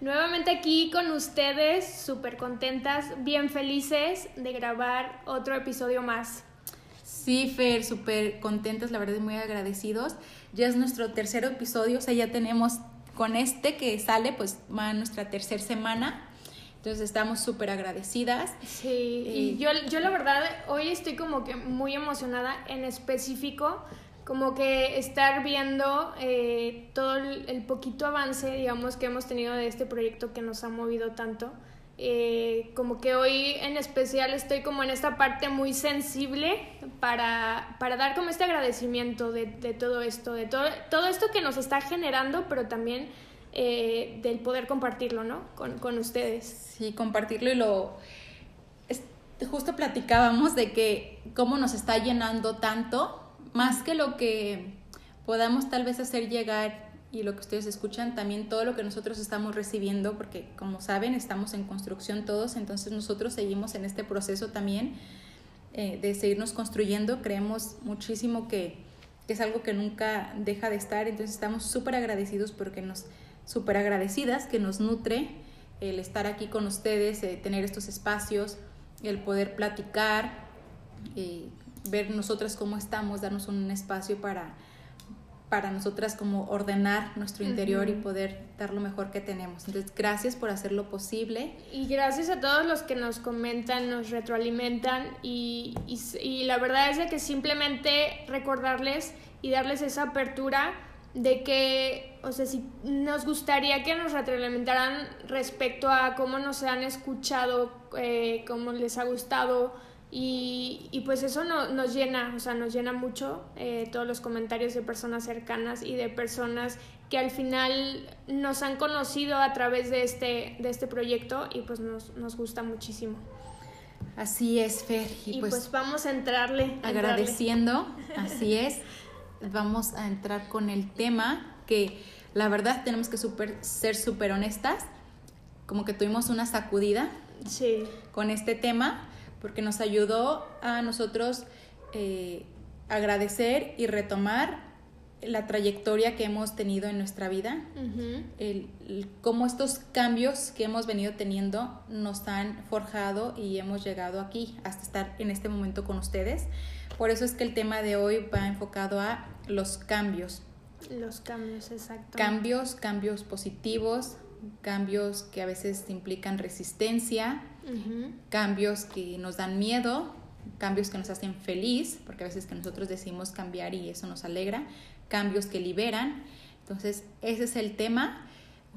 Nuevamente aquí con ustedes, súper contentas, bien felices de grabar otro episodio más. Sí, Fer, súper contentas, la verdad, muy agradecidos. Ya es nuestro tercer episodio, o sea, ya tenemos con este que sale, pues va nuestra tercera semana. Entonces estamos súper agradecidas. Sí, y yo, yo la verdad hoy estoy como que muy emocionada en específico como que estar viendo eh, todo el, poquito avance, digamos, que hemos tenido de este proyecto que nos ha movido tanto. Eh, como que hoy en especial estoy como en esta parte muy sensible para, para dar como este agradecimiento de, de todo esto, de todo, todo esto que nos está generando, pero también eh, del poder compartirlo, ¿no? Con, con ustedes. Sí, compartirlo y lo... justo platicábamos de que cómo nos está llenando tanto más que lo que podamos tal vez hacer llegar y lo que ustedes escuchan, también todo lo que nosotros estamos recibiendo, porque como saben, estamos en construcción todos, entonces nosotros seguimos en este proceso también eh, de seguirnos construyendo, creemos muchísimo que, es algo que nunca deja de estar, entonces estamos súper agradecidos porque nos, súper agradecidas, que nos nutre el estar aquí con ustedes, eh, tener estos espacios, el poder platicar, eh, ver nosotras cómo estamos, darnos un espacio para, para nosotras como ordenar nuestro interior y poder dar lo mejor que tenemos. Entonces, gracias por hacerlo posible. Y gracias a todos los que nos comentan, nos retroalimentan y, y, la verdad es de que simplemente recordarles y darles esa apertura de que, o sea, si nos gustaría que nos retroalimentaran respecto a cómo nos han escuchado, eh, cómo les ha gustado, y, y, pues eso no, nos llena, o sea, nos llena mucho eh, todos los comentarios de personas cercanas y de personas que al final nos han conocido a través de este, de este proyecto y pues nos, nos gusta muchísimo. Así es, Fer. Y, pues, pues, vamos a entrarle. agradeciendo, así es. Vamos a entrar con el tema que la verdad tenemos que super, ser súper honestas, como que tuvimos una sacudida sí. con este tema porque nos ayudó a nosotros eh, agradecer y retomar la trayectoria que hemos tenido en nuestra vida, cómo estos cambios que hemos venido teniendo nos han forjado y hemos llegado aquí hasta estar en este momento con ustedes. Por eso es que el tema de hoy va enfocado a los cambios. Los cambios, exacto. Cambios, cambios positivos, cambios que a veces implican resistencia, cambios que nos dan miedo, cambios que nos hacen feliz, porque a veces que nosotros decimos cambiar y eso nos alegra, cambios que liberan. Entonces, ese es el tema.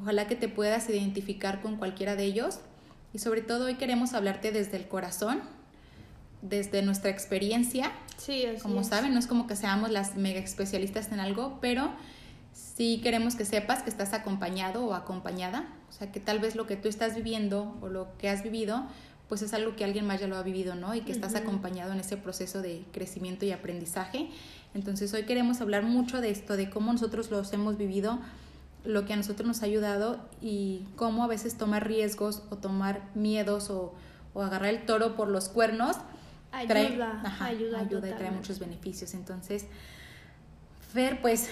Ojalá que te puedas identificar con cualquiera de ellos. Y sobre todo hoy queremos hablarte desde el corazón, desde nuestra experiencia. Sí, Como saben, no es como que seamos las mega especialistas en algo, pero sí queremos que sepas que estás acompañado o acompañada, o sea, que tal vez lo que tú estás viviendo o lo que has vivido, pues es algo que alguien más ya lo ha vivido, ¿no? Y que estás acompañado en ese proceso de crecimiento y aprendizaje. Entonces hoy queremos hablar mucho de esto, de cómo nosotros los hemos vivido, lo que a nosotros nos ha ayudado y cómo a veces tomar riesgos o tomar miedos o, agarrar el toro por los cuernos. Ayuda, ayuda, ayuda y trae muchos beneficios. Entonces, Fer, pues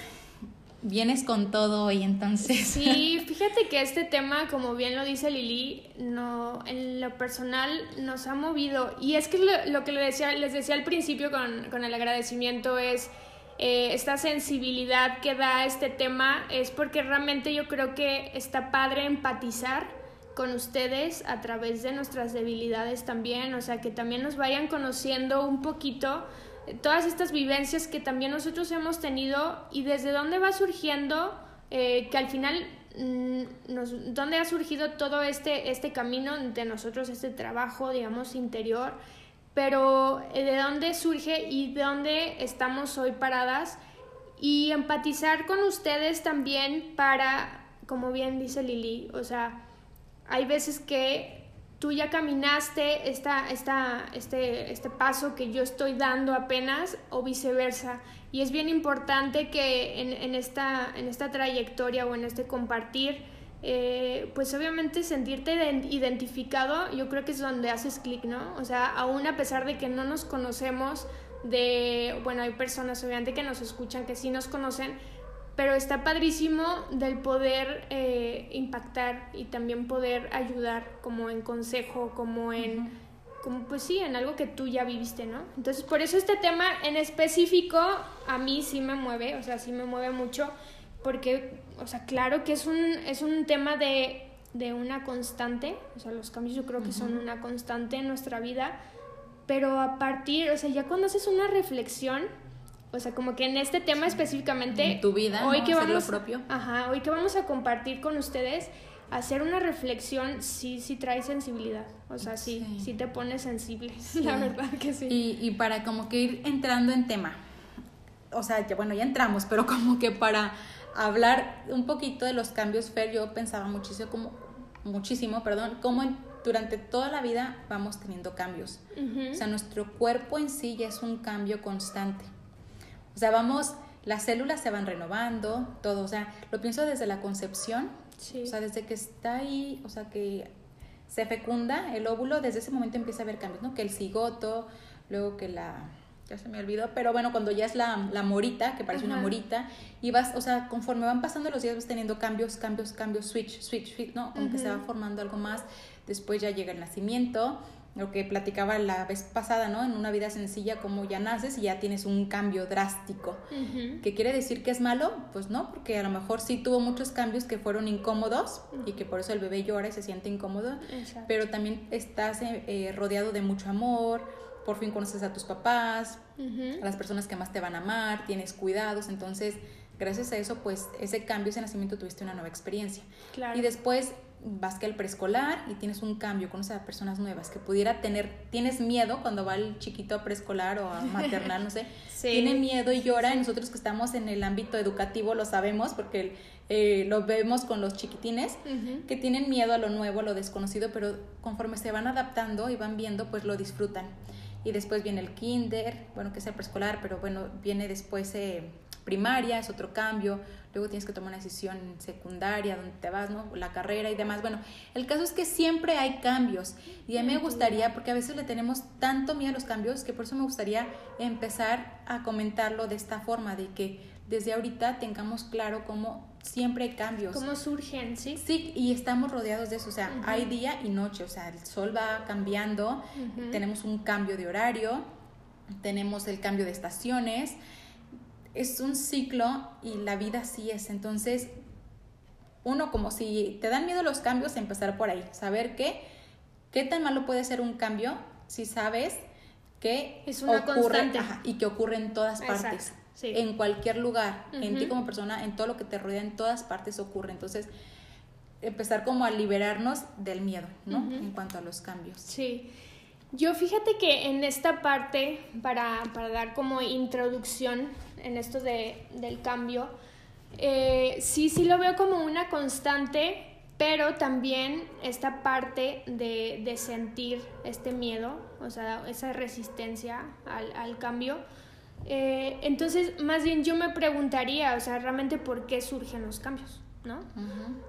vienes con todo hoy entonces. Sí, fíjate que este tema, como bien lo dice Lili, no, en lo personal nos ha movido. Y es que lo, que les decía, les decía al principio con, con el agradecimiento es eh, esta sensibilidad que da este tema, es porque realmente yo creo que está padre empatizar con ustedes a través de nuestras debilidades también, o sea, que también nos vayan conociendo un poquito todas estas vivencias que también nosotros hemos tenido y desde dónde va surgiendo, eh, que al final, mm, nos, dónde ha surgido todo este, este camino de nosotros, este trabajo, digamos, interior, pero eh, de dónde surge y de dónde estamos hoy paradas y empatizar con ustedes también para, como bien dice Lili, o sea, hay veces que tú ya caminaste esta, esta, este, este paso que yo estoy dando apenas o viceversa. Y es bien importante que en, esta, en esta trayectoria o en este compartir, eh, pues obviamente sentirte identificado, yo creo que es donde haces clic, ¿no? O sea, aún a pesar de que no nos conocemos, de, bueno, hay personas obviamente que nos escuchan que sí nos conocen, pero está padrísimo del poder eh, impactar y también poder ayudar como en consejo, como en, como pues sí, en algo que tú ya viviste, ¿no? Entonces, por eso este tema en específico a mí sí me mueve, o sea, sí me mueve mucho, porque, o sea, claro que es un, es un tema de, de una constante, o sea, los cambios yo creo que son una constante en nuestra vida, pero a partir, o sea, ya cuando haces una reflexión, o sea, como que en este tema específicamente. En tu vida, hoy que vamos, propio. Ajá, hoy que vamos a compartir con ustedes, hacer una reflexión sí, sí trae sensibilidad. O sea, sí, sí, te pone sensible, la verdad que sí. Y, y para como que ir entrando en tema. O sea, ya, bueno, ya entramos, pero como que para hablar un poquito de los cambios, Fer, yo pensaba muchísimo, como, muchísimo, perdón, cómo durante toda la vida vamos teniendo cambios. O sea, nuestro cuerpo en sí ya es un cambio constante. O sea, vamos, las células se van renovando, todo, o sea, lo pienso desde la concepción, o sea, desde que está ahí, o sea, que se fecunda el óvulo, desde ese momento empieza a haber cambios, ¿no? Que el cigoto, luego que la, ya se me olvidó, pero bueno, cuando ya es la, la morita, que parece una morita, y vas, o sea, conforme van pasando los días vas teniendo cambios, cambios, cambios, switch, switch, switch, ¿no? Como que se va formando algo más, después ya llega el nacimiento, lo que platicaba la vez pasada, ¿no? En una vida sencilla, como ya naces y ya tienes un cambio drástico. ¿Qué quiere decir que es malo? Pues no, porque a lo mejor sí tuvo muchos cambios que fueron incómodos y que por eso el bebé llora y se siente incómodo, pero también estás eh, eh, rodeado de mucho amor, por fin conoces a tus papás, a las personas que más te van a amar, tienes cuidados, entonces gracias a eso, pues ese cambio, ese nacimiento tuviste una nueva experiencia. Y después vas que al preescolar y tienes un cambio, conoces a personas nuevas que pudiera tener, tienes miedo cuando va el chiquito a preescolar o a maternal, no sé, tiene miedo y llora y nosotros que estamos en el ámbito educativo lo sabemos porque eh, lo vemos con los chiquitines que tienen miedo a lo nuevo, a lo desconocido, pero conforme se van adaptando y van viendo, pues lo disfrutan. Y después viene el kinder, bueno, que es el preescolar, pero bueno, viene después... Eh, primaria, es otro cambio, luego tienes que tomar una decisión secundaria, donde te vas, ¿no? La carrera y demás. Bueno, el caso es que siempre hay cambios. Y a mí me gustaría, porque a veces le tenemos tanto miedo a los cambios, que por eso me gustaría empezar a comentarlo de esta forma, de que desde ahorita tengamos claro cómo siempre hay cambios. Cómo surgen, ¿sí? Sí, y estamos rodeados de eso, o sea, hay día y noche, o sea, el sol va cambiando, tenemos un cambio de horario, tenemos el cambio de estaciones, es un ciclo y la vida así es. Entonces, uno como si te dan miedo los cambios, empezar por ahí, saber que qué tan malo puede ser un cambio si sabes que es una ocurre y que ocurre en todas partes. En cualquier lugar, en ti como persona, en todo lo que te rodea, en todas partes ocurre. Entonces, empezar como a liberarnos del miedo, ¿no? En cuanto a los cambios. Sí. Yo fíjate que en esta parte, para, para dar como introducción en esto de, del cambio, eh, sí, sí lo veo como una constante, pero también esta parte de, de sentir este miedo, o sea, esa resistencia al, al cambio. Eh, entonces, más bien yo me preguntaría, o sea, realmente por qué surgen los cambios, ¿no?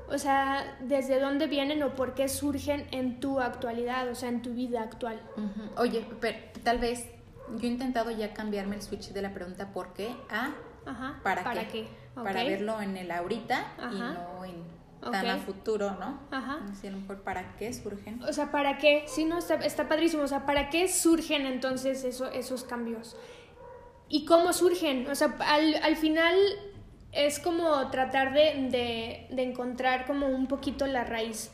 O sea, ¿desde dónde vienen o por qué surgen en tu actualidad, o sea, en tu vida actual? Oye, pero tal vez yo he intentado ya cambiarme el switch de la pregunta ¿por qué? a ¿para, ¿para qué? Para verlo en el ahorita y no en tan a futuro, ¿no? Ajá. Así a lo mejor para qué surgen. O sea, ¿para qué? Sí, no, está, está padrísimo. O sea, ¿para qué surgen entonces eso, esos cambios? ¿Y cómo surgen? O sea, al, al final es como tratar de, de, de encontrar como un poquito la raíz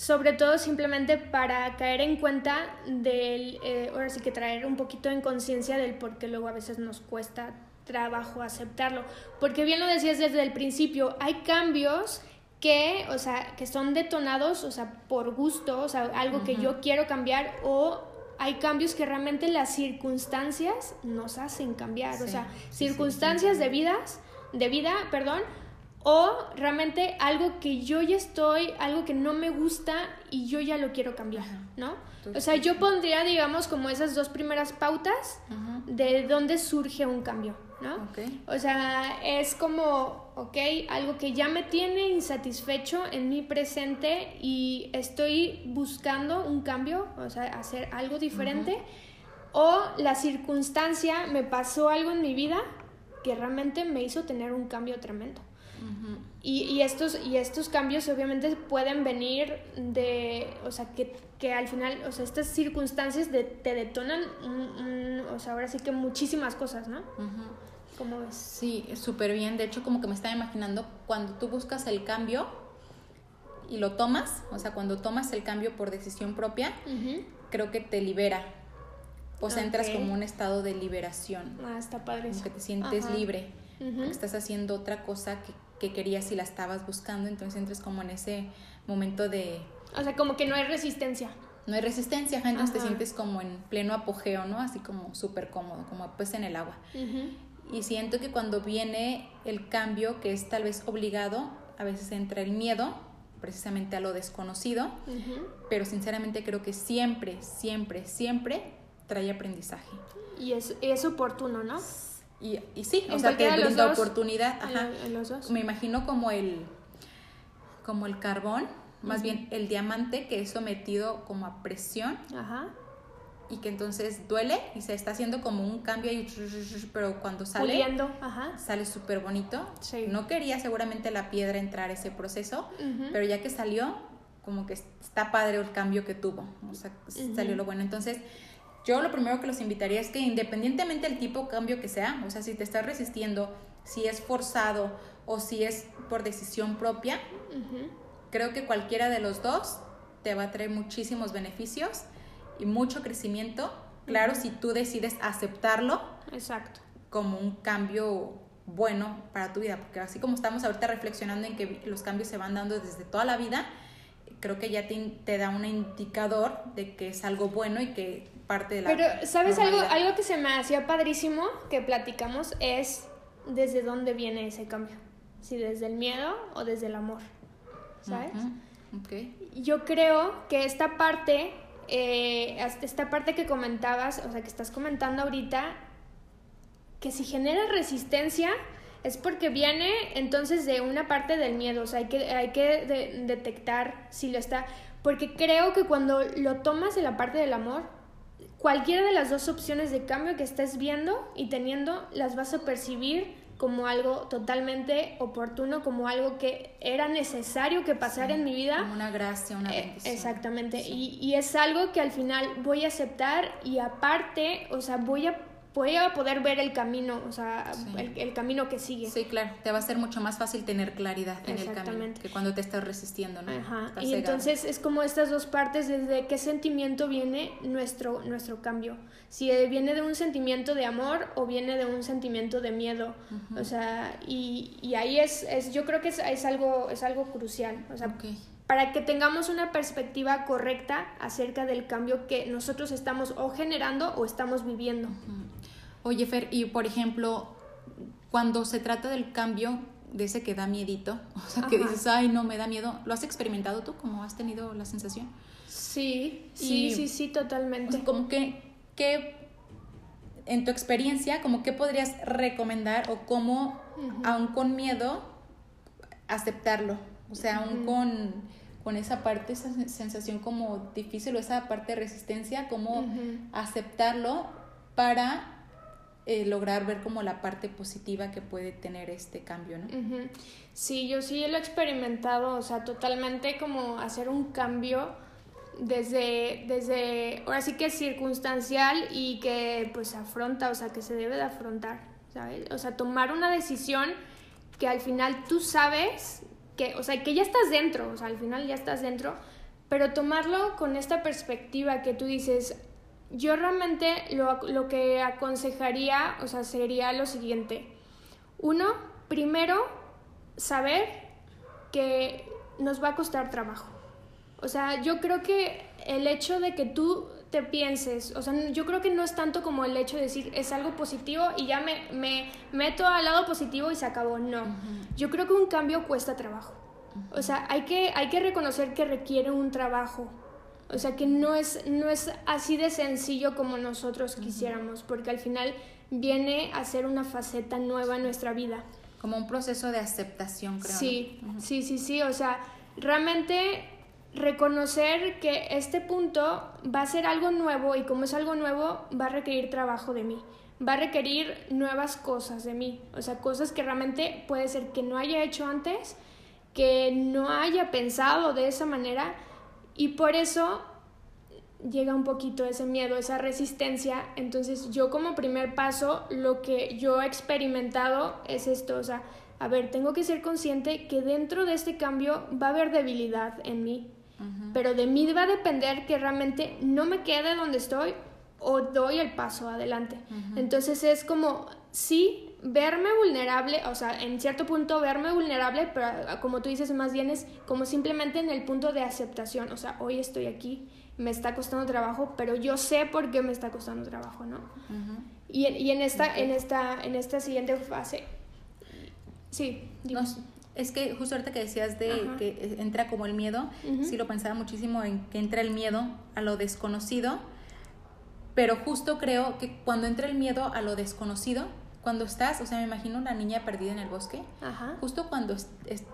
sobre todo simplemente para caer en cuenta del, eh, ahora sí que traer un poquito en conciencia del por qué luego a veces nos cuesta trabajo aceptarlo. Porque bien lo decías desde el principio, hay cambios que, o sea, que son detonados, o sea, por gusto, o sea, algo que yo quiero cambiar o hay cambios que realmente las circunstancias nos hacen cambiar, o sea, circunstancias de vidas, de vida, perdón, o realmente algo que yo ya estoy, algo que no me gusta y yo ya lo quiero cambiar, ¿no? o sea, yo pondría, digamos, como esas dos primeras pautas de dónde surge un cambio, ¿no? O sea, es como, ok, algo que ya me tiene insatisfecho en mi presente y estoy buscando un cambio, o sea, hacer algo diferente, o la circunstancia me pasó algo en mi vida que realmente me hizo tener un cambio tremendo y, y, estos, y estos cambios obviamente pueden venir de, o sea, que, que al final, o sea, estas circunstancias te detonan, o sea, ahora sí que muchísimas cosas, ¿no? ¿Cómo ves? Sí, súper bien. De hecho, como que me estaba imaginando, cuando tú buscas el cambio y lo tomas, o sea, cuando tomas el cambio por decisión propia, creo que te libera. O sea, entras como un estado de liberación. Ah, está padre. Como que te sientes libre. Estás haciendo otra cosa que que querías y la estabas buscando, entonces entres como en ese momento de... O sea, como que no hay resistencia. No hay resistencia, entonces te sientes como en pleno apogeo, ¿no? Así como súper cómodo, como pues en el agua. Y siento que cuando viene el cambio, que es tal vez obligado, a veces entra el miedo, precisamente a lo desconocido, pero sinceramente creo que siempre, siempre, siempre trae aprendizaje. Y es, es oportuno, ¿no? Y, y sí, o sea, te brinda oportunidad. Ajá. los dos. Me imagino como el, como el carbón, más bien el diamante que es sometido como a presión. Ajá. Y que entonces duele y se está haciendo como un cambio ahí, pero cuando sale, Ajá. sale súper bonito. Sí. No quería seguramente la piedra entrar ese proceso, pero ya que salió, como que está padre el cambio que tuvo. O sea, salió lo bueno. Entonces, yo lo primero que los invitaría es que independientemente del tipo de cambio que sea, o sea, si te estás resistiendo, si es forzado o si es por decisión propia, creo que cualquiera de los dos te va a traer muchísimos beneficios y mucho crecimiento. Claro, si tú decides aceptarlo. Exacto. Como un cambio bueno para tu vida, porque así como estamos ahorita reflexionando en que los cambios se van dando desde toda la vida, creo que ya te, te da un indicador de que es algo bueno y que parte de la Pero, ¿sabes algo, algo que se me hacía padrísimo que platicamos es desde dónde viene ese cambio? Si desde el miedo o desde el amor, ¿sabes? Yo creo que esta parte, eh, esta parte que comentabas, o sea, que estás comentando ahorita, que si genera resistencia, es porque viene entonces de una parte del miedo, o sea, hay que, hay que detectar si lo está, porque creo que cuando lo tomas en la parte del amor, cualquiera de las dos opciones de cambio que estés viendo y teniendo, las vas a percibir como algo totalmente oportuno, como algo que era necesario que pasara en mi vida. Como una gracia, una eh, bendición. exactamente. Y, y es algo que al final voy a aceptar y aparte, o sea, voy a voy a poder ver el camino, o sea, el, camino que sigue. Sí, claro, te va a ser mucho más fácil tener claridad en el camino que cuando te estás resistiendo, ¿no? Ajá. y entonces es como estas dos partes, desde qué sentimiento viene nuestro, nuestro cambio. Si viene de un sentimiento de amor o viene de un sentimiento de miedo. O sea, y, y ahí es, es, yo creo que es, es, algo, es algo crucial. O sea, para que tengamos una perspectiva correcta acerca del cambio que nosotros estamos o generando o estamos viviendo. Oye, Fer, y por ejemplo, cuando se trata del cambio de ese que da miedito, o sea, que dices, ay, no, me da miedo, ¿lo has experimentado tú? ¿Cómo has tenido la sensación? Sí, sí, sí, sí, totalmente. como que, que, en tu experiencia, como que podrías recomendar o cómo, aún con miedo, aceptarlo? O sea, aún con, con esa parte, esa sensación como difícil o esa parte de resistencia, cómo aceptarlo para eh, lograr ver como la parte positiva que puede tener este cambio, ¿no? Sí, yo sí lo he experimentado, o sea, totalmente como hacer un cambio desde, desde, ahora sí que es circunstancial y que pues afronta, o sea, que se debe de afrontar, ¿sabes? O sea, tomar una decisión que al final tú sabes que, o sea, que ya estás dentro, o sea, al final ya estás dentro, pero tomarlo con esta perspectiva que tú dices, yo realmente lo, lo, que aconsejaría, o sea, sería lo siguiente. Uno, primero, saber que nos va a costar trabajo. O sea, yo creo que el hecho de que tú te pienses, o sea, yo creo que no es tanto como el hecho de decir es algo positivo y ya me, me meto al lado positivo y se acabó, no. Yo creo que un cambio cuesta trabajo. O sea, hay que, hay que reconocer que requiere un trabajo. O sea, que no es, no es así de sencillo como nosotros quisiéramos, porque al final viene a ser una faceta nueva en nuestra vida. Como un proceso de aceptación, creo. Sí, sí, sí, sí. O sea, realmente reconocer que este punto va a ser algo nuevo y como es algo nuevo va a requerir trabajo de mí, va a requerir nuevas cosas de mí, o sea, cosas que realmente puede ser que no haya hecho antes, que no haya pensado de esa manera y por eso llega un poquito ese miedo, esa resistencia. Entonces yo como primer paso, lo que yo he experimentado es esto, o sea, a ver, tengo que ser consciente que dentro de este cambio va a haber debilidad en mí, pero de mí va a depender que realmente no me quede donde estoy o doy el paso adelante. Entonces es como, sí, verme vulnerable, o sea, en cierto punto verme vulnerable, pero ah, como tú dices, más bien es como simplemente en el punto de aceptación, o sea, hoy estoy aquí, me está costando trabajo, pero yo sé por qué me está costando trabajo, ¿no? y, y, en, esta, en, esta, en esta siguiente fase, sí, es que justo ahorita que decías de que entra como el miedo, sí lo pensaba muchísimo en que entra el miedo a lo desconocido, pero justo creo que cuando entra el miedo a lo desconocido, cuando estás, o sea, me imagino una niña perdida en el bosque, justo cuando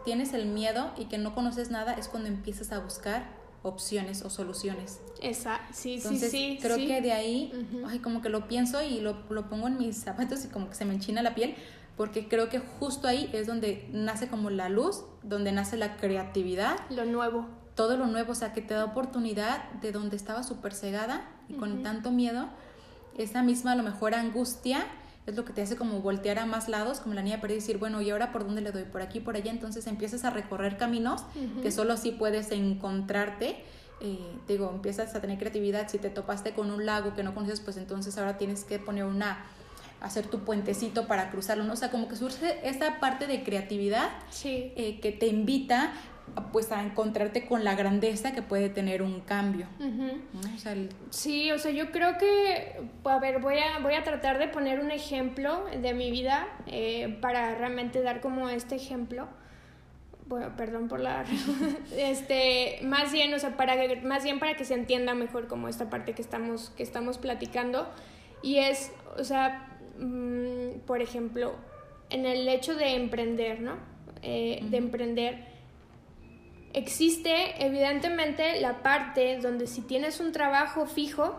tienes el miedo y que no conoces nada es cuando empiezas a buscar opciones o soluciones. Esa, sí, Entonces, sí, sí. Creo que de ahí, ay, como que lo pienso y lo, lo pongo en mis zapatos y como que se me enchina la piel, porque creo que justo ahí es donde nace como la luz, donde nace la creatividad. Lo nuevo. Todo lo nuevo, o sea, que te da oportunidad de donde estaba súper cegada y con tanto miedo, esa misma a lo mejor angustia es lo que te hace como voltear a más lados, como la niña para decir, bueno, ¿y ahora por dónde le doy? Por aquí, por allá, entonces empiezas a recorrer caminos que solo así puedes encontrarte. Eh, digo, empiezas a tener creatividad, si te topaste con un lago que no conoces, pues entonces ahora tienes que poner una hacer tu puentecito para cruzarlo, ¿no? O sea, como que surge esta parte de creatividad eh, que te invita pues a encontrarte con la grandeza que puede tener un cambio. Sí, o sea, yo creo que, a ver, voy a, voy a tratar de poner un ejemplo de mi vida eh, para realmente dar como este ejemplo. Bueno, perdón por la... este, más bien, o sea, para, más bien para que se entienda mejor como esta parte que estamos, que estamos platicando. Y es, o sea, mm, por ejemplo, en el hecho de emprender, ¿no? Eh, de emprender Existe evidentemente la parte donde si tienes un trabajo fijo,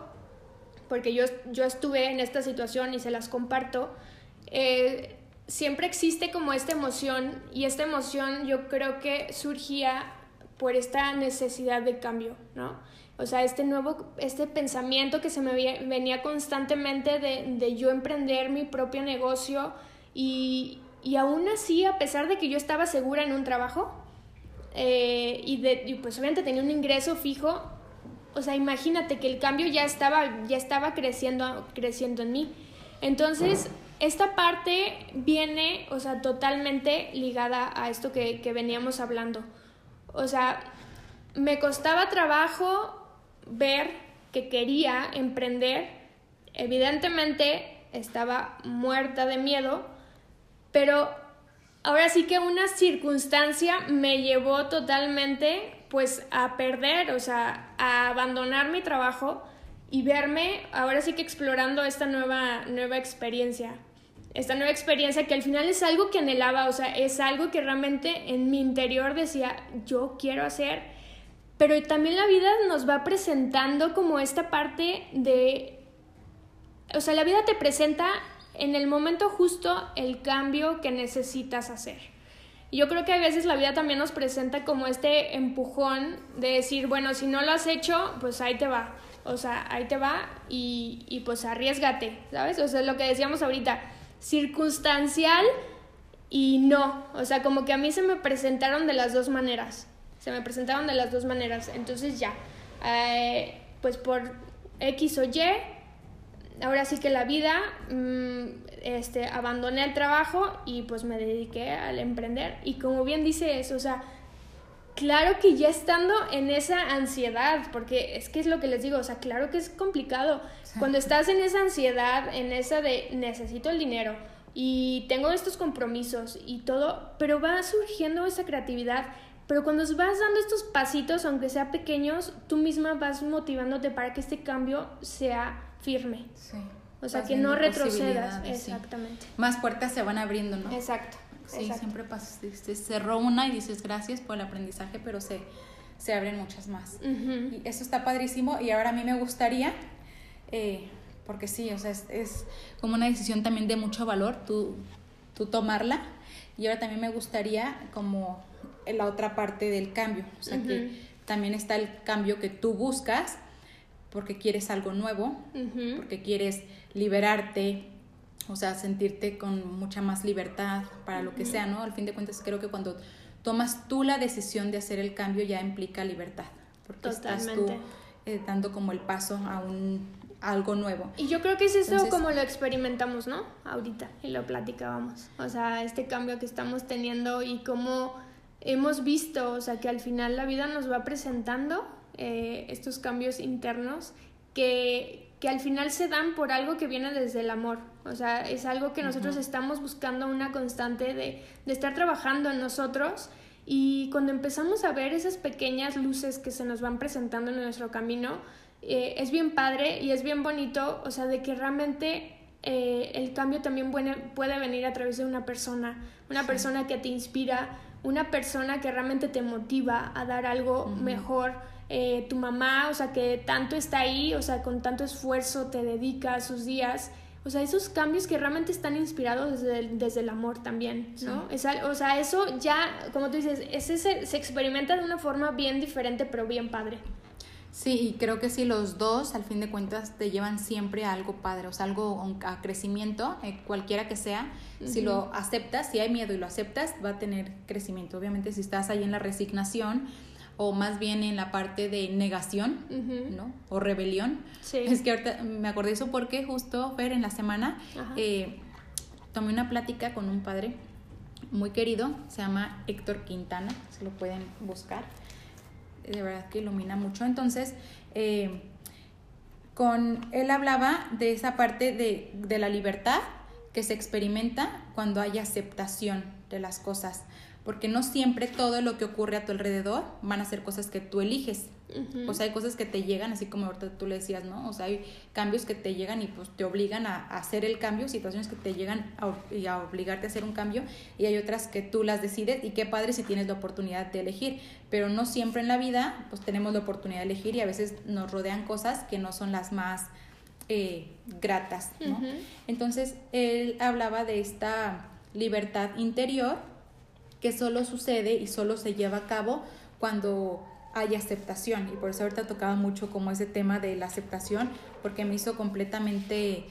porque yo, yo estuve en esta situación y se las comparto, eh, siempre existe como esta emoción y esta emoción yo creo que surgía por esta necesidad de cambio, ¿no? O sea, este nuevo, este pensamiento que se me venía constantemente de, de yo emprender mi propio negocio y, y aún así, a pesar de que yo estaba segura en un trabajo, eh, y, de, pues obviamente tenía un ingreso fijo, o sea, imagínate que el cambio ya estaba, ya estaba creciendo, creciendo en mí. Entonces, esta parte viene, o sea, totalmente ligada a esto que, que veníamos hablando. O sea, me costaba trabajo ver que quería emprender. Evidentemente, estaba muerta de miedo, pero ahora sí que una circunstancia me llevó totalmente pues a perder, o sea, a abandonar mi trabajo y verme ahora sí que explorando esta nueva, nueva experiencia. Esta nueva experiencia que al final es algo que anhelaba, o sea, es algo que realmente en mi interior decía, yo quiero hacer, pero también la vida nos va presentando como esta parte de, o sea, la vida te presenta en el momento justo el cambio que necesitas hacer. Yo creo que a veces la vida también nos presenta como este empujón de decir, bueno, si no lo has hecho, pues ahí te va. O sea, ahí te va y, y pues arriesgate, ¿sabes? O sea, lo que decíamos ahorita, circunstancial y no. O sea, como que a mí se me presentaron de las dos maneras. Se me presentaron de las dos maneras. Entonces ya, eh, pues por X o Y, ahora sí que la vida, mm, este, abandoné el trabajo y pues me dediqué al emprender. Y como bien dice eso, o sea, claro que ya estando en esa ansiedad, porque es que es lo que les digo, o sea, claro que es complicado. Cuando estás en esa ansiedad, en esa de necesito el dinero y tengo estos compromisos y todo, pero va surgiendo esa creatividad. Pero cuando vas dando estos pasitos, aunque sea pequeños, tú misma vas motivándote para que este cambio sea firme. Sí. O sea, que no retrocedas. Exactamente. Más puertas se van abriendo, ¿no? Exacto. Sí, siempre pasa. Se cerró una y dices gracias por el aprendizaje, pero se, se abren muchas más. Y eso está padrísimo. Y ahora a mí me gustaría, eh, porque sí, o sea, es, como una decisión también de mucho valor, tú, tú tomarla. Y ahora también me gustaría como la otra parte del cambio. O sea, que también está el cambio que tú buscas porque quieres algo nuevo, porque quieres liberarte, o sea, sentirte con mucha más libertad para lo que sea, ¿no? Al fin de cuentas, creo que cuando tomas tú la decisión de hacer el cambio ya implica libertad, porque estás tú eh, dando como el paso a un algo nuevo. Y yo creo que es eso como lo experimentamos, ¿no? Ahorita y lo platicábamos. O sea, este cambio que estamos teniendo y cómo hemos visto, o sea, que al final la vida nos va presentando eh, estos cambios internos que, que al final se dan por algo que viene desde el amor. O sea, es algo que nosotros estamos buscando una constante de, de estar trabajando en nosotros. Y cuando empezamos a ver esas pequeñas luces que se nos van presentando en nuestro camino, eh, es bien padre y es bien bonito, o sea, de que realmente eh, el cambio también puede, puede, venir a través de una persona, una persona que te inspira, una persona que realmente te motiva a dar algo mejor eh, tu mamá, o sea, que tanto está ahí, o sea, con tanto esfuerzo te dedica a sus días. O sea, esos cambios que realmente están inspirados desde el, desde el amor también, ¿no? o sea, eso ya, como tú dices, ese se, se experimenta de una forma bien diferente, pero bien padre. Sí, y creo que sí, los dos, al fin de cuentas, te llevan siempre a algo padre, o sea, algo a crecimiento, eh, cualquiera que sea. Si lo aceptas, si hay miedo y lo aceptas, va a tener crecimiento. Obviamente, si estás ahí en la resignación, o más bien en la parte de negación, ¿no? O rebelión. Sí. Es que ahorita me acordé eso porque justo, Fer, en la semana eh, tomé una plática con un padre muy querido, se llama Héctor Quintana, se lo pueden buscar, de verdad que ilumina mucho. Entonces, eh, con él hablaba de esa parte de, de la libertad que se experimenta cuando hay aceptación de las cosas porque no siempre todo lo que ocurre a tu alrededor van a ser cosas que tú eliges. O sea, hay cosas que te llegan, así como ahorita tú le decías, ¿no? O sea, hay cambios que te llegan y pues te obligan a, hacer el cambio, situaciones que te llegan a, a, obligarte a hacer un cambio y hay otras que tú las decides y qué padre si tienes la oportunidad de elegir, pero no siempre en la vida pues tenemos la oportunidad de elegir y a veces nos rodean cosas que no son las más eh, gratas, ¿no? Entonces, él hablaba de esta libertad interior que solo sucede y solo se lleva a cabo cuando hay aceptación. Y por eso ahorita tocaba mucho como ese tema de la aceptación, porque me hizo completamente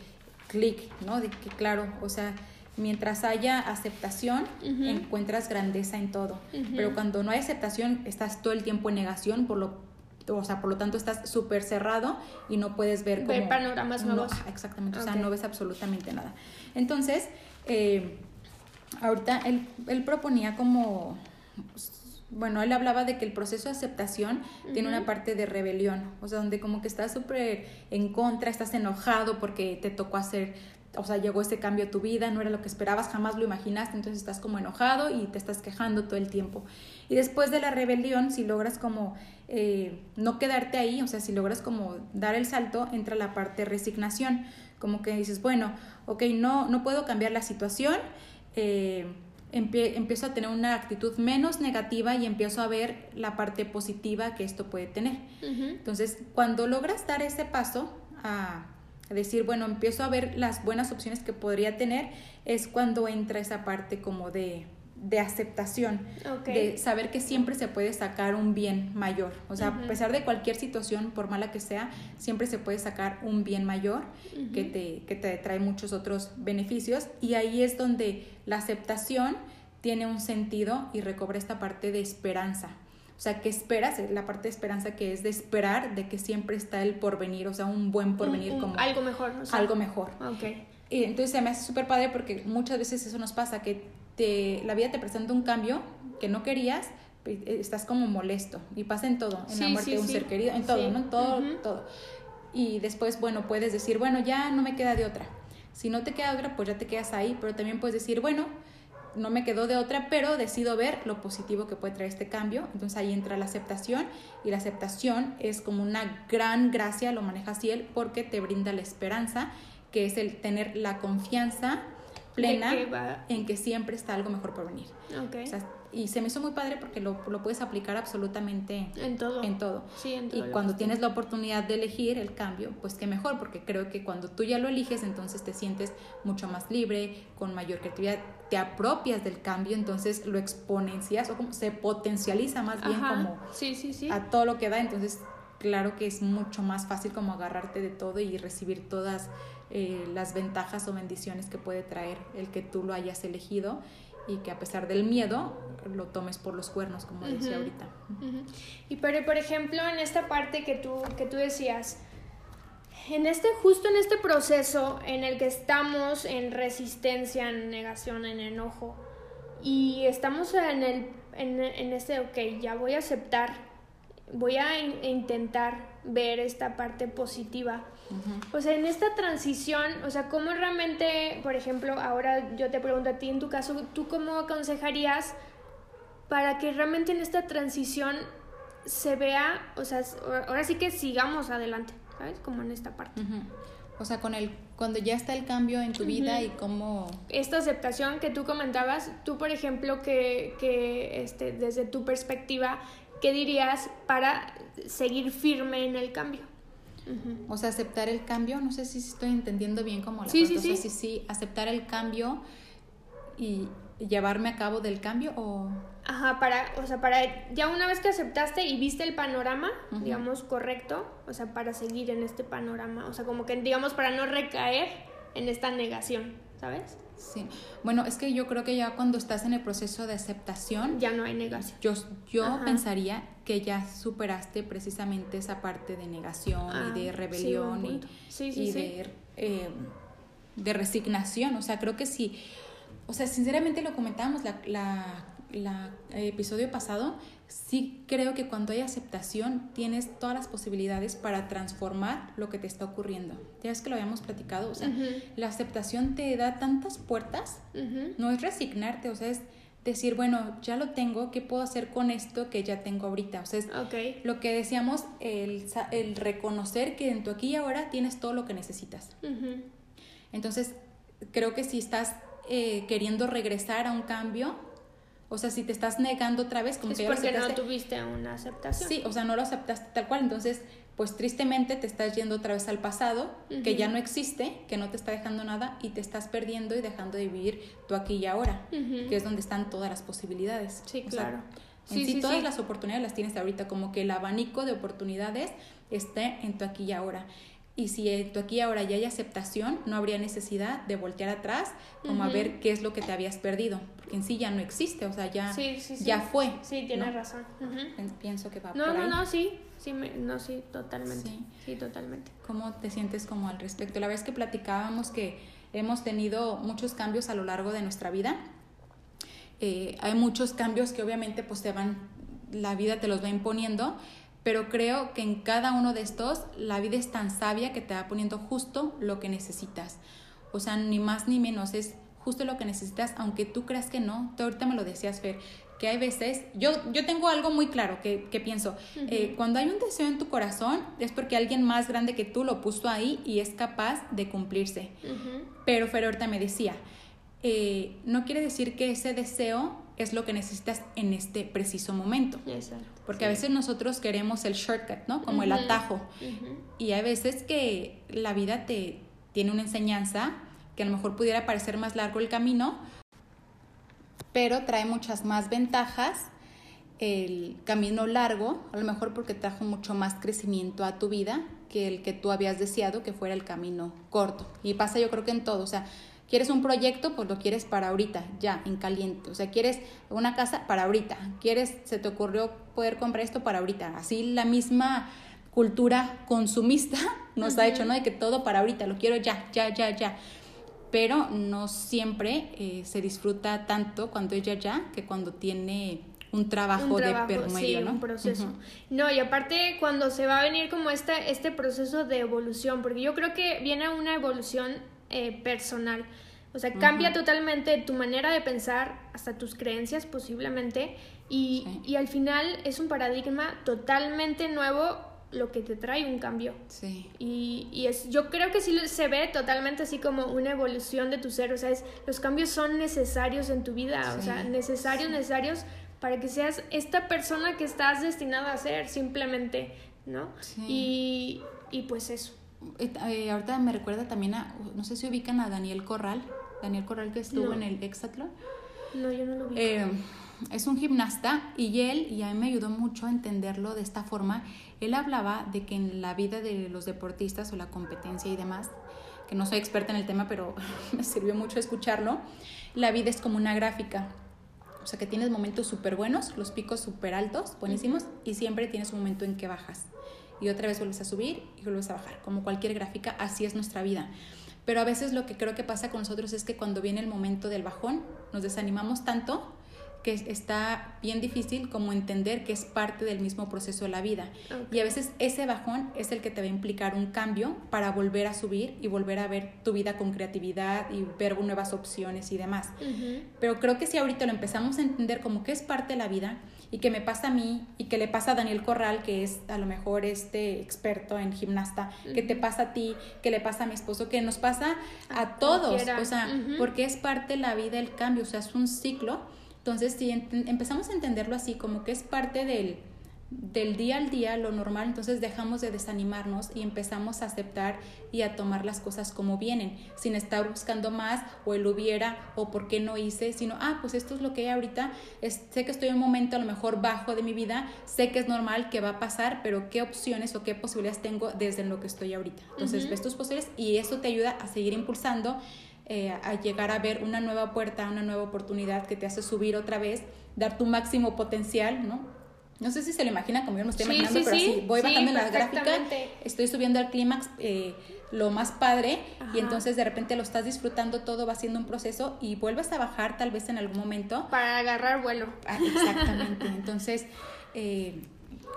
clic, ¿no? De que claro, o sea, mientras haya aceptación, encuentras grandeza en todo. Pero cuando no hay aceptación, estás todo el tiempo en negación, por lo o sea, por lo tanto estás súper cerrado y no puedes ver ahorita él, él proponía como, bueno, él hablaba de que el proceso de aceptación tiene una parte de rebelión, o sea, donde como que estás súper en contra, estás enojado porque te tocó hacer, o sea, llegó ese cambio a tu vida, no era lo que esperabas, jamás lo imaginaste, entonces estás como enojado y te estás quejando todo el tiempo. Y después de la rebelión, si logras como eh, no quedarte ahí, o sea, si logras como dar el salto, entra la parte de resignación, como que dices, bueno, ok, no, no puedo cambiar la situación, eh, empiezo a tener una actitud menos negativa y empiezo a ver la parte positiva que esto puede tener. Entonces, cuando logras dar ese paso a decir, bueno, empiezo a ver las buenas opciones que podría tener, es cuando entra esa parte como de de aceptación, de saber que siempre se puede sacar un bien mayor. O sea, a pesar de cualquier situación, por mala que sea, siempre se puede sacar un bien mayor que, te, que te trae muchos otros beneficios. Y ahí es donde la aceptación tiene un sentido y recobra esta parte de esperanza. O sea, que esperas, la parte de esperanza que es de esperar de que siempre está el porvenir, o sea, un buen porvenir como... Algo mejor. algo mejor. Y entonces se me hace súper padre porque muchas veces eso nos pasa, que la vida te presenta un cambio que no querías, estás como molesto y pasa en todo, en la muerte de un ser querido, en todo, ¿no? En todo, todo. Y después, bueno, puedes decir, bueno, ya no me queda de otra. Si no te queda otra, pues ya te quedas ahí, pero también puedes decir, bueno, no me quedó de otra, pero decido ver lo positivo que puede traer este cambio. Entonces ahí entra la aceptación y la aceptación es como una gran gracia, lo maneja él, porque te brinda la esperanza, que es el tener la confianza plena en que siempre está algo mejor por venir. Okay y se me hizo muy padre porque lo, lo puedes aplicar absolutamente en todo. En todo. Sí, en todo y cuando tienes la oportunidad de elegir el cambio, pues qué mejor, porque creo que cuando tú ya lo eliges, entonces te sientes mucho más libre, con mayor creatividad, te apropias del cambio, entonces lo exponencias o como se potencializa más bien como sí, sí, sí. a todo lo que da, entonces claro que es mucho más fácil como agarrarte de todo y recibir todas eh, las ventajas o bendiciones que puede traer el que tú lo hayas elegido y que a pesar del miedo lo tomes por los cuernos, como decía ahorita. Y pero, por ejemplo, en esta parte que tú, que tú decías, en este, justo en este proceso en el que estamos en resistencia, en negación, en enojo, y estamos en, el, en, en este, ok, ya voy a aceptar, voy a intentar ver esta parte positiva o sea, en esta transición, o sea, ¿cómo realmente, por ejemplo, ahora yo te pregunto a ti, en tu caso, ¿tú cómo aconsejarías para que realmente en esta transición se vea, o sea, ahora sí que sigamos adelante, ¿sabes? Como en esta parte. O sea, con el, cuando ya está el cambio en tu vida y cómo... Esta aceptación que tú comentabas, tú, por ejemplo, que, que este, desde tu perspectiva, ¿qué dirías para seguir firme en el cambio? O sea, aceptar el cambio, no sé si estoy entendiendo bien cómo la sí, sí, sí. sí, sí, aceptar el cambio y llevarme a cabo del cambio o... Ajá, para, o sea, para, ya una vez que aceptaste y viste el panorama, digamos, correcto, o sea, para seguir en este panorama, o sea, como que, digamos, para no recaer en esta negación, ¿sabes? Sí, bueno, es que yo creo que ya cuando estás en el proceso de aceptación... Ya no hay negación. Yo, yo pensaría que ya superaste precisamente esa parte de negación y de ah, rebelión y, de, eh, de resignación. O sea, creo que sí. O sea, sinceramente lo comentábamos la, la, la episodio pasado, sí creo que cuando hay aceptación tienes todas las posibilidades para transformar lo que te está ocurriendo. Ya es que lo habíamos platicado, o sea, la aceptación te da tantas puertas, no es resignarte, o sea, es decir, bueno, ya lo tengo, ¿qué puedo hacer con esto que ya tengo ahorita? O sea, es lo que decíamos, el, el, reconocer que en tu aquí y ahora tienes todo lo que necesitas. Entonces, creo que si estás eh, queriendo regresar a un cambio, o sea, si te estás negando otra vez, como es porque no tuviste una aceptación. Sí, o sea, no lo aceptaste tal cual. Entonces, pues tristemente te estás yendo otra vez al pasado, que ya no existe, que no te está dejando nada y te estás perdiendo y dejando de vivir tú aquí y ahora, que es donde están todas las posibilidades. Sí, claro. en sí, todas las oportunidades las tienes ahorita, como que el abanico de oportunidades está en tu aquí y ahora. Y si tú aquí ahora ya hay aceptación, no habría necesidad de voltear atrás como a ver qué es lo que te habías perdido, en sí ya no existe, o sea, ya, ya fue. Sí, tienes razón. Pienso que va no, por No, no, sí, sí, no, sí, totalmente. Sí. totalmente. ¿Cómo te sientes como al respecto? La vez que platicábamos que hemos tenido muchos cambios a lo largo de nuestra vida. Eh, hay muchos cambios que obviamente pues te van, la vida te los va imponiendo, pero creo que en cada uno de estos la vida es tan sabia que te va poniendo justo lo que necesitas. O sea, ni más ni menos, es justo lo que necesitas, aunque tú creas que no. Tú ahorita me lo decías, Fer, que hay veces, yo, yo tengo algo muy claro que, pienso, eh, cuando hay un deseo en tu corazón es porque alguien más grande que tú lo puso ahí y es capaz de cumplirse. Pero Fer ahorita me decía, eh, no quiere decir que ese deseo es lo que necesitas en este preciso momento. Porque a veces nosotros queremos el shortcut, ¿no? Como el atajo. Y hay veces que la vida te tiene una enseñanza que a lo mejor pudiera parecer más largo el camino, pero trae muchas más ventajas el camino largo, a lo mejor porque trajo mucho más crecimiento a tu vida que el que tú habías deseado que fuera el camino corto. Y pasa yo creo que en todo, o sea, Quieres un proyecto, pues lo quieres para ahorita, ya, en caliente. O sea, quieres una casa para ahorita. Quieres, se te ocurrió poder comprar esto para ahorita. Así la misma cultura consumista nos ha hecho, ¿no? De que todo para ahorita, lo quiero ya, ya, ya, ya. Pero no siempre eh, se disfruta tanto cuando es ya, que cuando tiene un trabajo, de permedio, ¿no? un proceso. No, y aparte cuando se va a venir como esta, este proceso de evolución, porque yo creo que viene una evolución eh, personal. O sea, cambia totalmente tu manera de pensar, hasta tus creencias posiblemente, y, y al final es un paradigma totalmente nuevo lo que te trae un cambio. Sí. Y, y, es, yo creo que sí se ve totalmente así como una evolución de tu ser, o sea, es, los cambios son necesarios en tu vida, o sea, necesarios, necesarios para que seas esta persona que estás destinada a ser, simplemente, ¿no? Y, y, pues eso. Eh, ahorita me recuerda también a, no sé si ubican a Daniel Corral, Daniel Corral que estuvo en el Exatlón. No, yo no lo vi. Eh, es un gimnasta y él, y a mí me ayudó mucho a entenderlo de esta forma, él hablaba de que en la vida de los deportistas o la competencia y demás, que no soy experta en el tema, pero me sirvió mucho escucharlo, la vida es como una gráfica. O sea, que tienes momentos súper buenos, los picos súper altos, buenísimos, y siempre tienes un momento en que bajas. Y otra vez vuelves a subir y vuelves a bajar. Como cualquier gráfica, así es nuestra vida. Pero a veces lo que creo que pasa con nosotros es que cuando viene el momento del bajón, nos desanimamos tanto que está bien difícil como entender que es parte del mismo proceso de la vida. Y a veces ese bajón es el que te va a implicar un cambio para volver a subir y volver a ver tu vida con creatividad y ver nuevas opciones y demás. Pero creo que si ahorita lo empezamos a entender como que es parte de la vida y que me pasa a mí y que le pasa a Daniel Corral, que es a lo mejor este experto en gimnasta, que te pasa a ti, que le pasa a mi esposo, que nos pasa a, todos, o sea, porque es parte de la vida el cambio, o sea, es un ciclo entonces, si empezamos a entenderlo así, como que es parte del, del día al día, lo normal, entonces dejamos de desanimarnos y empezamos a aceptar y a tomar las cosas como vienen, sin estar buscando más o el hubiera o por qué no hice, sino, ah, pues esto es lo que hay ahorita, sé que estoy en un momento a lo mejor bajo de mi vida, sé que es normal, que va a pasar, pero qué opciones o qué posibilidades tengo desde lo que estoy ahorita. Entonces, ves tus posibilidades y eso te ayuda a seguir impulsando eh, a llegar a ver una nueva puerta, una nueva oportunidad que te hace subir otra vez, dar tu máximo potencial, ¿no? No sé si se lo imagina como yo me estoy imaginando, pero sí, voy bajando en la gráfica, estoy subiendo al clímax, eh, lo más padre, y entonces de repente lo estás disfrutando todo, va siendo un proceso y vuelves a bajar tal vez en algún momento. Para agarrar vuelo. Ah, exactamente, entonces... Eh,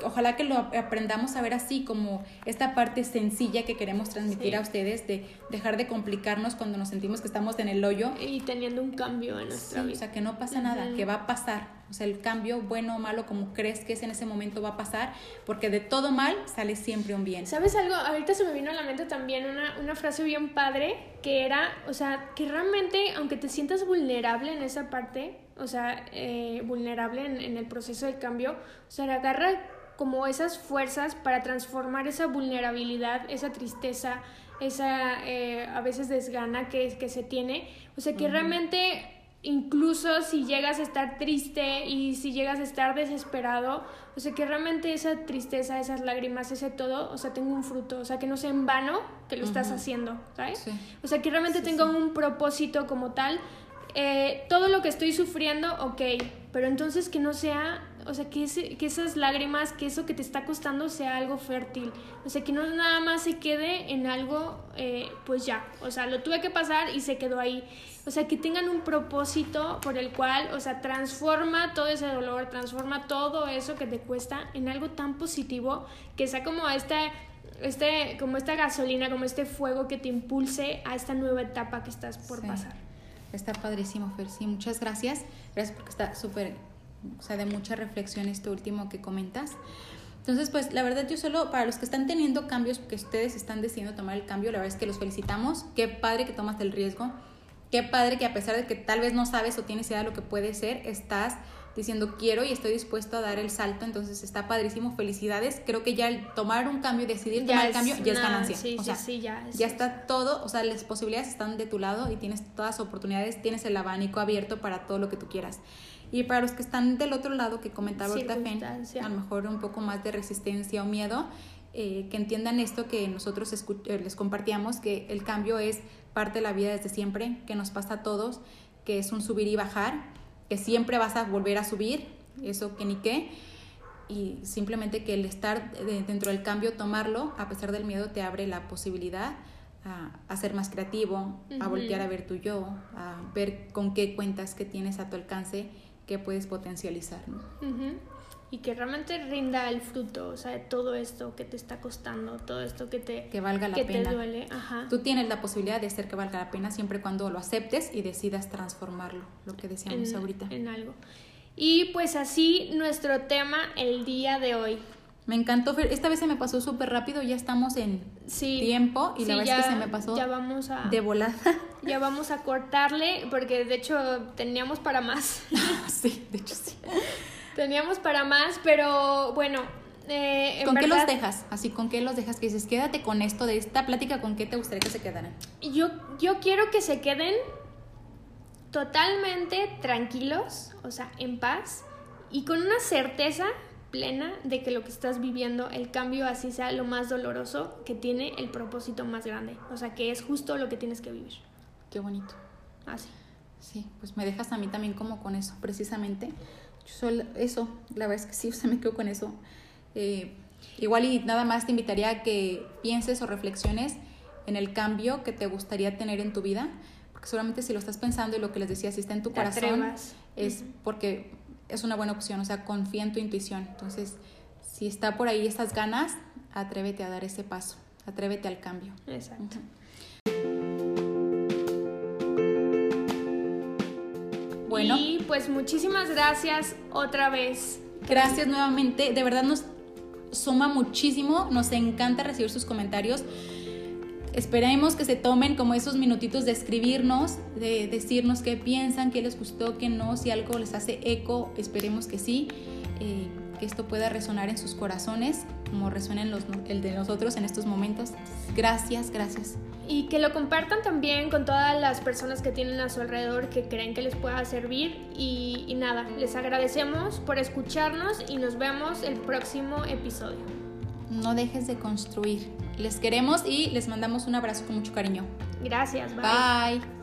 ojalá que lo aprendamos a ver así como esta parte sencilla que queremos transmitir a ustedes de dejar de complicarnos cuando nos sentimos que estamos en el hoyo y teniendo un cambio en nuestra vida. O sea, que no pasa nada, que va a pasar. O sea, el cambio, bueno o malo, como crees que es en ese momento, va a pasar, porque de todo mal sale siempre un bien. ¿Sabes algo? Ahorita se me vino a la mente también una, una frase bien padre, que era, o sea, que realmente, aunque te sientas vulnerable en esa parte, o sea, eh, vulnerable en, en, el proceso de cambio, o sea, agarra como esas fuerzas para transformar esa vulnerabilidad, esa tristeza, esa eh, a veces desgana que, que se tiene. O sea, que realmente incluso si llegas a estar triste y si llegas a estar desesperado, o sea, que realmente esa tristeza, esas lágrimas, ese todo, o sea, tenga un fruto, o sea, que no sea en vano que lo estás haciendo, ¿sabes? O sea, que realmente tenga un propósito como tal. Eh, todo lo que estoy sufriendo, ok, pero entonces que no sea o sea, que, que esas lágrimas, que eso que te está costando sea algo fértil. O sea, que no nada más se quede en algo, eh, pues ya. O sea, lo tuve que pasar y se quedó ahí. O sea, que tengan un propósito por el cual, o sea, transforma todo ese dolor, transforma todo eso que te cuesta en algo tan positivo que sea como esta, este, como esta gasolina, como este fuego que te impulse a esta nueva etapa que estás por pasar. Está padrísimo, Fer. Sí, muchas gracias. Gracias porque está súper o sea, de mucha reflexión esto último que comentas. Entonces, pues la verdad yo solo, para los que están teniendo cambios, que ustedes están decidiendo tomar el cambio, la verdad es que los felicitamos. Qué padre que tomaste el riesgo. Qué padre que a pesar de que tal vez no sabes o tienes idea de lo que puede ser, estás diciendo quiero y estoy dispuesto a dar el salto, entonces está padrísimo, felicidades. Creo que ya el tomar un cambio decidir tomar el cambio ya es ganancia. Sí, o sea, sí, ya, ya está todo, o sea, las posibilidades están de tu lado y tienes todas las oportunidades, tienes el abanico abierto para todo lo que tú quieras. Y para los que están del otro lado, que comentaba ahorita Fen, a lo mejor un poco más de resistencia o miedo, eh, que entiendan esto que nosotros eh, les compartíamos, que el cambio es parte de la vida desde siempre, que nos pasa a todos, que es un subir y bajar, que siempre vas a volver a subir, eso que ni qué, y simplemente que el estar dentro del cambio, tomarlo, a pesar del miedo, te abre la posibilidad a, ser más creativo, a voltear a ver tu yo, a ver con qué cuentas que tienes a tu alcance que puedes potencializar, ¿no? Y que realmente rinda el fruto, o sea, de todo esto que te está costando, todo esto que te, que valga la que pena. te duele. Ajá. Tú tienes la posibilidad de hacer que valga la pena siempre y cuando lo aceptes y decidas transformarlo, lo que decíamos en, ahorita. En algo. Y pues así nuestro tema el día de hoy. Me encantó, esta vez se me pasó súper rápido, ya estamos en tiempo y la verdad es que se me pasó ya vamos a, de volada. Ya vamos a cortarle porque de hecho teníamos para más. sí, de hecho sí. Teníamos para más, pero bueno. Eh, ¿Con qué los dejas? Así, ¿con qué los dejas? Que dices, quédate con esto de esta plática, ¿con qué te gustaría que se quedaran? Yo, yo quiero que se queden totalmente tranquilos, o sea, en paz y con una certeza plena de que lo que estás viviendo, el cambio así sea lo más doloroso, que tiene el propósito más grande, o sea, que es justo lo que tienes que vivir. Qué bonito. Así. Sí, pues me dejas a mí también como con eso, precisamente. Yo eso, la verdad es que sí, o sea, me quedo con eso. Eh, igual y nada más te invitaría a que pienses o reflexiones en el cambio que te gustaría tener en tu vida, porque seguramente si lo estás pensando y lo que les decía, si está en tu corazón, es porque es una buena opción, o sea, confía en tu intuición. Entonces, si está por ahí esas ganas, atrévete a dar ese paso, atrévete al cambio. Exacto. Bueno. Y pues muchísimas gracias otra vez. Gracias nuevamente. De verdad nos suma muchísimo. Nos encanta recibir sus comentarios. Esperemos que se tomen como esos minutitos de escribirnos, de decirnos qué piensan, qué les gustó, qué no, si algo les hace eco. Esperemos que sí. Eh, que esto pueda resonar en sus corazones, como resuena los, el de nosotros en estos momentos. Gracias, gracias. Y que lo compartan también con todas las personas que tienen a su alrededor que creen que les pueda servir. Y, y nada, les agradecemos por escucharnos y nos vemos el próximo episodio. No dejes de construir. Les queremos y les mandamos un abrazo con mucho cariño. Gracias, bye. Bye.